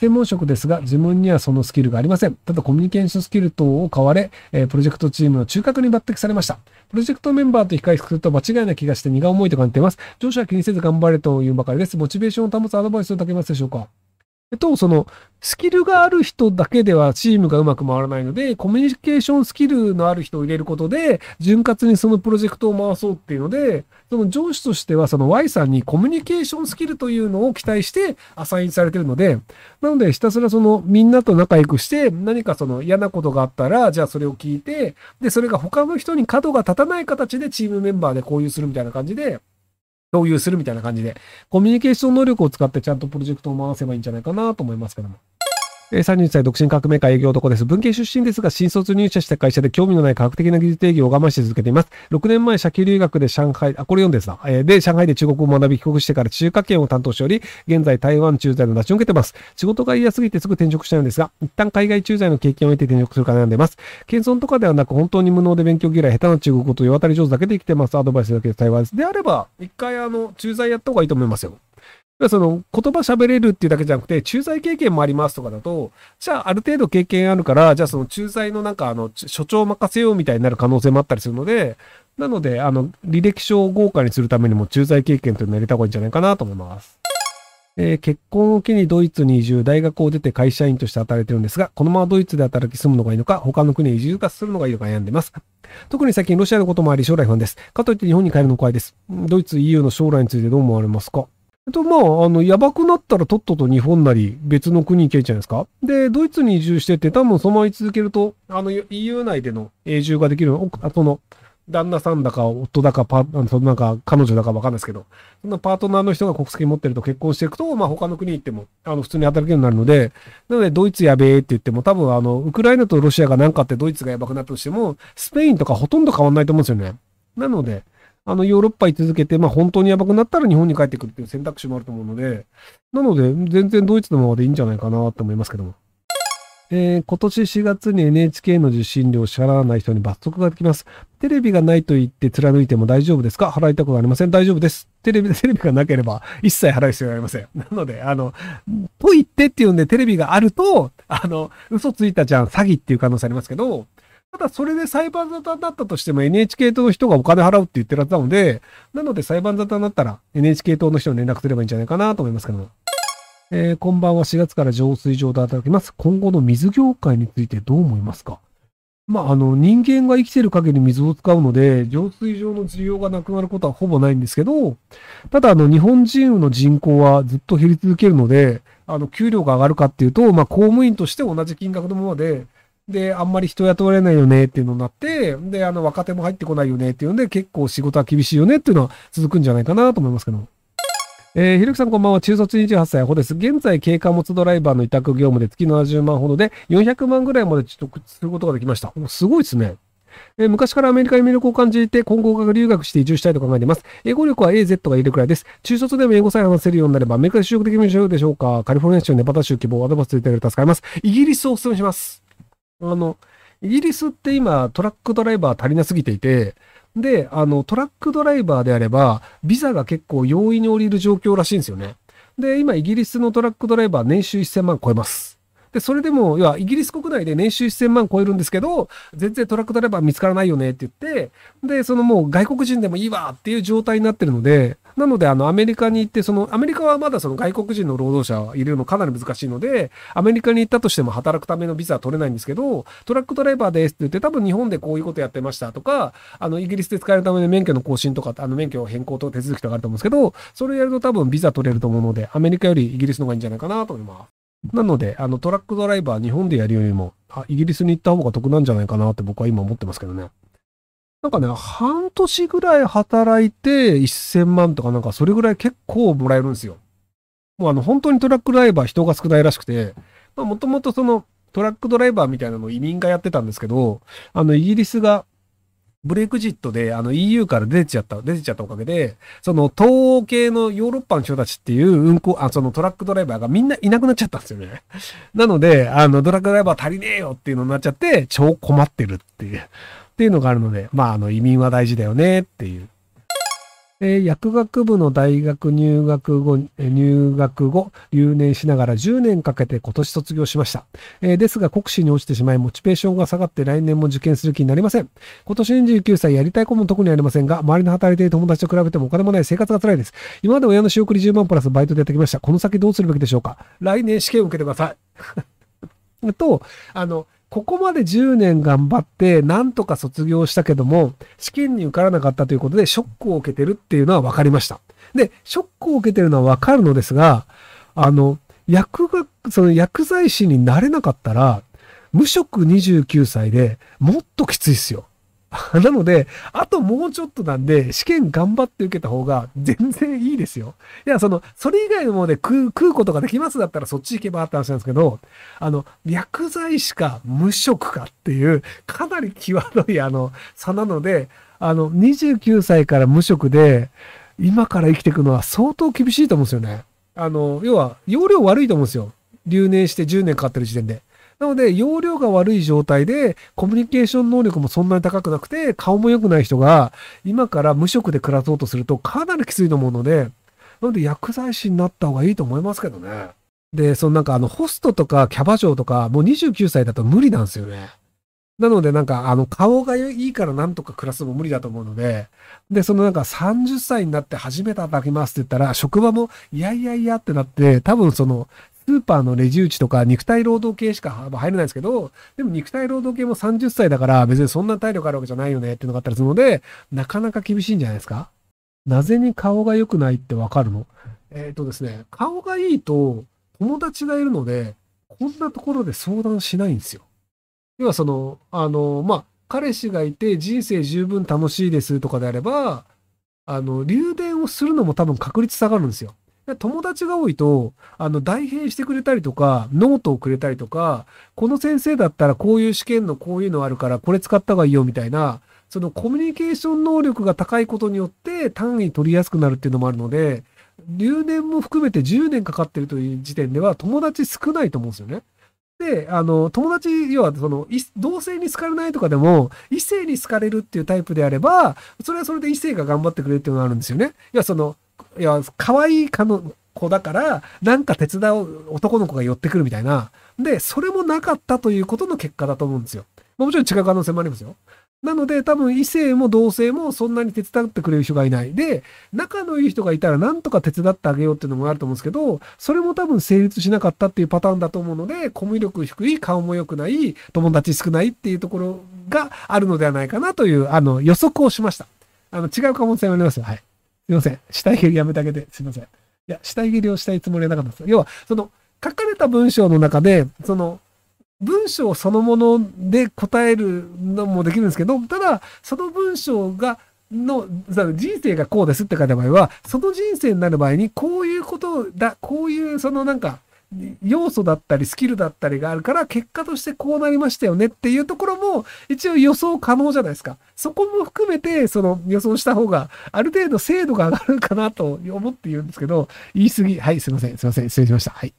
専門職ですが、自分にはそのスキルがありません。ただコミュニケーションスキル等を買われ、え、プロジェクトチームの中核に抜擢されました。プロジェクトメンバーと控えすると間違いな気がして荷が重いと感じています。上司は気にせず頑張れというばかりです。モチベーションを保つアドバイスをいただけますでしょうか？と、その、スキルがある人だけではチームがうまく回らないので、コミュニケーションスキルのある人を入れることで、潤滑にそのプロジェクトを回そうっていうので、その上司としてはその Y さんにコミュニケーションスキルというのを期待してアサインされてるので、なのでひたすらそのみんなと仲良くして何かその嫌なことがあったら、じゃあそれを聞いて、で、それが他の人に角が立たない形でチームメンバーで共有するみたいな感じで、共有するみたいな感じで、コミュニケーション能力を使ってちゃんとプロジェクトを回せばいいんじゃないかなと思いますけども。え31歳独身革命家営業男です。文系出身ですが、新卒入社した会社で興味のない科学的な技術定義を我慢して続けています。6年前、社級留学で上海、あ、これ読んですな。えー、で、上海で中国を学び帰国してから中華圏を担当しており、現在台湾駐在の出しを受けてます。仕事が嫌すぎてすぐ転職したいのですが、一旦海外駐在の経験を得て転職するか悩んでます。謙遜とかではなく、本当に無能で勉強嫌い、下手な中国語と世渡り上手だけで生きてます。アドバイスだけで台湾です。であれば、一回あの、駐在やった方がいいと思いますよ。その言葉喋れるっていうだけじゃなくて、駐在経験もありますとかだと、じゃあある程度経験あるから、じゃあその駐在のなんかあの、所長任せようみたいになる可能性もあったりするので、なので、あの、履歴書を豪華にするためにも駐在経験というのをやりた方がいいんじゃないかなと思います。えー、結婚を機にドイツに移住、大学を出て会社員として働いてるんですが、このままドイツで働き住むのがいいのか、他の国へ移住化するのがいいのか悩んでます。特に最近ロシアのこともあり将来不安です。かといって日本に帰るの怖いです。ドイツ EU の将来についてどう思われますか？えっと、まあ、あの、やばくなったらとっとと日本なり別の国行けるじゃないですか。で、ドイツに移住してて、多分そのまま続けると、あの、EU 内での永住ができるの、あその、旦那さんだか、夫だか、パあの、そのなんか、彼女だかわかんないですけど、そんなパートナーの人が国籍持ってると結婚していくと、まあ他の国行っても、あの、普通に働けるようになるので、なので、ドイツやべえって言っても、多分あの、ウクライナとロシアが何かってドイツがやばくなったとしても、スペインとかほとんど変わんないと思うんですよね。なので、あの、ヨーロッパに続けて、まあ本当にやばくなったら日本に帰ってくるっていう選択肢もあると思うので、なので、全然ドイツのままでいいんじゃないかなと思いますけども。えー、今年4月に NHK の受信料を支払わない人に罰則ができます。テレビがないと言って貫いても大丈夫ですか？払いたくありません。大丈夫です。テレビ、テレビがなければ一切払う必要がありません。なので、あの、と言ってっていうんでテレビがあると、あの、嘘ついたじゃん、詐欺っていう可能性ありますけど、ただそれで裁判沙汰だったとしても NHK 党の人がお金払うって言ってるはずなので、なので裁判沙汰になったら NHK 党の人に連絡すればいいんじゃないかなと思いますけども。えー、こんばんは4月から浄水場で働きます。今後の水業界についてどう思いますか？まあ、あの、人間が生きてる限り水を使うので、浄水場の需要がなくなることはほぼないんですけど、ただ、あの、日本人の人口はずっと減り続けるので、あの、給料が上がるかっていうと、まあ、公務員として同じ金額のままで、で、あんまり人雇われないよねっていうのになって、で、あの、若手も入ってこないよねっていうので、結構仕事は厳しいよねっていうのは続くんじゃないかなと思いますけど。えー、ひろきさんこんばんは。中卒28歳、ほです。現在、軽貨物ドライバーの委託業務で月70万ほどで400万ぐらいまで取得することができました。すごいですね。えー、昔からアメリカに魅力を感じて、今後留学して移住したいと考えています。英語力は AZ がいるくらいです。中卒でも英語さえ話せるようになれば、アメリカで就職できるでしょうかカリフォルニア州、ネバダ州希望、アドバイスいただけると助かります。イギリスをお勧めします。あの、イギリスって今トラックドライバー足りなすぎていて、で、あの、トラックドライバーであれば、ビザが結構容易に降りる状況らしいんですよね。で、今、イギリスのトラックドライバー年収1000万超えます。で、それでも、要は、イギリス国内で年収1000万超えるんですけど、全然トラックドライバー見つからないよねって言って、で、そのもう外国人でもいいわっていう状態になってるので、なので、あの、アメリカに行って、その、アメリカはまだその外国人の労働者を入れるのかなり難しいので、アメリカに行ったとしても働くためのビザは取れないんですけど、トラックドライバーですって言って、多分日本でこういうことやってましたとか、あの、イギリスで使えるための免許の更新とか、あの、免許変更と手続きとかあると思うんですけど、それをやると多分ビザ取れると思うので、アメリカよりイギリスの方がいいんじゃないかなと思います。なので、あの、トラックドライバー日本でやるよりも、あ、イギリスに行った方が得なんじゃないかなって僕は今思ってますけどね。なんかね、半年ぐらい働いて1000万とかなんかそれぐらい結構もらえるんですよ。もうあの、本当にトラックドライバー人が少ないらしくて、まあもともとそのトラックドライバーみたいなのを移民がやってたんですけど、あの、イギリスがブレイクジットであの EU から出てちゃった、出てちゃったおかげで、その東欧系のヨーロッパの人たちっていう運行、あ、そのトラックドライバーがみんないなくなっちゃったんですよね。なので、あの、トラックドライバー足りねえよっていうのになっちゃって、超困ってるっていう、っていうのがあるので、まあ、あの、移民は大事だよねっていう。えー薬学部の大学入学後、入学後、留年しながら10年かけて今年卒業しました。えーですが、国試に落ちてしまい、モチベーションが下がって来年も受験する気になりません。今年29歳、やりたいことも特にありませんが、周りの働いている友達と比べてもお金もない生活が辛いです。今まで親の仕送り10万プラスバイトでやってきました。この先どうするべきでしょうか来年試験を受けてください。と、あの、ここまで10年頑張って、なんとか卒業したけども、試験に受からなかったということで、ショックを受けてるっていうのは分かりました。で、ショックを受けてるのは分かるのですが、あの、薬学、その薬剤師になれなかったら、無職29歳でもっときついっすよ。なので、あともうちょっとなんで、試験頑張って受けた方が全然いいですよ。いや、その、それ以外のもので食う、食うことができますだったらそっち行けばって話なんですけど、あの、薬剤師か無職かっていう、かなり際どいあの、差なので、あの、29歳から無職で、今から生きていくのは相当厳しいと思うんですよね。あの、要は、容量悪いと思うんですよ。留年して10年かかってる時点で。なので、容量が悪い状態で、コミュニケーション能力もそんなに高くなくて、顔も良くない人が、今から無職で暮らそうとすると、かなりきついと思うので、なので、薬剤師になった方がいいと思いますけどね。で、そのなんか、あの、ホストとかキャバ嬢とか、もう29歳だと無理なんですよね。なので、なんか、あの、顔がいいからなんとか暮らすも無理だと思うので、で、そのなんか30歳になって初めて働きますって言ったら、職場も、いやいやいやってなって、多分その、スーパーのレジ打ちとか肉体労働系しか入れないんですけど、でも肉体労働系も30歳だから別にそんな体力あるわけじゃないよねっていうのがあったりするので、なかなか厳しいんじゃないですか？なぜに顔が良くないってわかるの？えっ、とですね、顔がいいと友達がいるので、こんなところで相談しないんですよ。要はその、あの、まあ、彼氏がいて人生十分楽しいですとかであれば、あの、留電をするのも多分確率下がるんですよ。友達が多いと、あの、代返してくれたりとか、ノートをくれたりとか、この先生だったらこういう試験のこういうのあるから、これ使った方がいいよみたいな、そのコミュニケーション能力が高いことによって単位取りやすくなるっていうのもあるので、留年も含めて10年かかってるという時点では友達少ないと思うんですよね。で、あの、友達、要はその、同性に好かれないとかでも、異性に好かれるっていうタイプであれば、それはそれで異性が頑張ってくれるっていうのがあるんですよね。いや、その、いや、可愛いかの子だから、なんか手伝う男の子が寄ってくるみたいな。で、それもなかったということの結果だと思うんですよ。もちろん違う可能性もありますよ。なので、多分異性も同性もそんなに手伝ってくれる人がいない。で、仲のいい人がいたらなんとか手伝ってあげようっていうのもあると思うんですけど、それも多分成立しなかったっていうパターンだと思うので、コミュ力低い、顔も良くない、友達少ないっていうところがあるのではないかなという、あの、予測をしました。あの、違う可能性もありますよ。はい。すいません。死体蹴りやめてあげて、すいません。いや、死体蹴りをしたいつもりはなかったです。要は、その、書かれた文章の中で、その、文章そのもので答えるのもできるんですけど、ただ、その文章が、の人生がこうですって書いた場合は、その人生になる場合に、こういうことだ、こういう、そのなんか、要素だったりスキルだったりがあるから、結果としてこうなりましたよねっていうところも、一応予想可能じゃないですか。そこも含めて、その予想した方が、ある程度精度が上がるかなと思って言うんですけど、言い過ぎ。はい、すいません。すいません。失礼しました。はい。